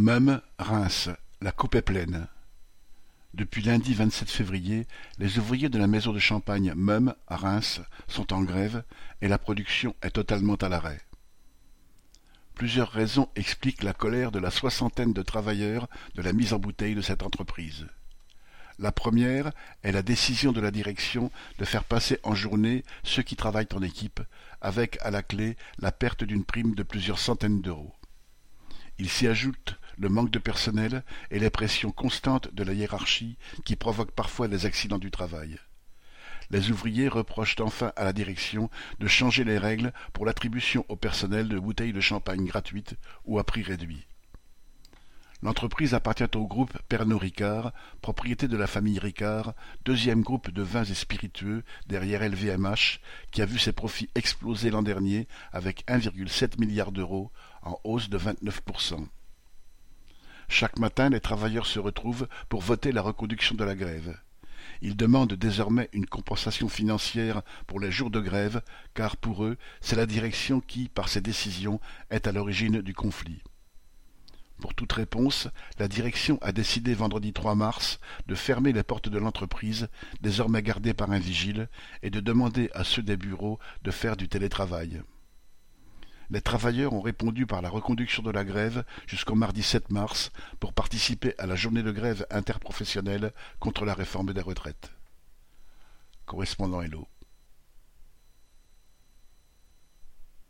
Meum, Reims, la coupe est pleine. Depuis lundi 27 février, les ouvriers de la maison de champagne Meum, à Reims, sont en grève et la production est totalement à l'arrêt. Plusieurs raisons expliquent la colère de la soixantaine de travailleurs de la mise en bouteille de cette entreprise. La première est la décision de la direction de faire passer en journée ceux qui travaillent en équipe, avec à la clé la perte d'une prime de plusieurs centaines d'euros. Il s'y ajoute le manque de personnel et les pressions constantes de la hiérarchie qui provoquent parfois des accidents du travail. Les ouvriers reprochent enfin à la direction de changer les règles pour l'attribution au personnel de bouteilles de champagne gratuites ou à prix réduit. L'entreprise appartient au groupe Pernod Ricard, propriété de la famille Ricard, deuxième groupe de vins et spiritueux derrière LVMH, qui a vu ses profits exploser l'an dernier avec 1,7 milliard d'euros, en hausse de 29%. Chaque matin, les travailleurs se retrouvent pour voter la reconduction de la grève. Ils demandent désormais une compensation financière pour les jours de grève, car pour eux, c'est la direction qui, par ses décisions, est à l'origine du conflit. Pour toute réponse, la direction a décidé vendredi 3 mars de fermer les portes de l'entreprise, désormais gardées par un vigile, et de demander à ceux des bureaux de faire du télétravail. Les travailleurs ont répondu par la reconduction de la grève jusqu'au mardi 7 mars pour participer à la journée de grève interprofessionnelle contre la réforme des retraites. Correspondant Hello.